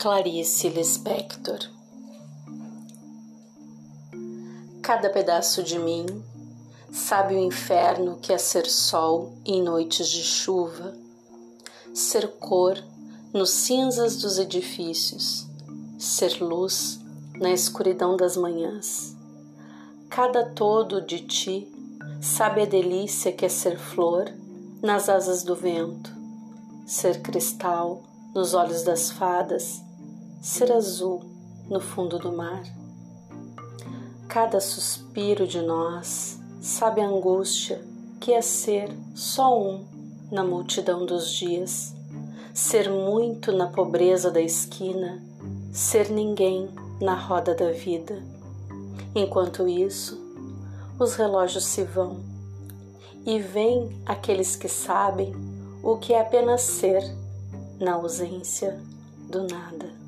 Clarice Lispector Cada pedaço de mim sabe o inferno que é ser sol em noites de chuva, ser cor nos cinzas dos edifícios, ser luz na escuridão das manhãs. Cada todo de ti sabe a delícia que é ser flor nas asas do vento, ser cristal nos olhos das fadas ser azul no fundo do mar. Cada suspiro de nós sabe a angústia que é ser só um na multidão dos dias, ser muito na pobreza da esquina, ser ninguém na roda da vida. Enquanto isso, os relógios se vão e vêm aqueles que sabem o que é apenas ser na ausência do nada.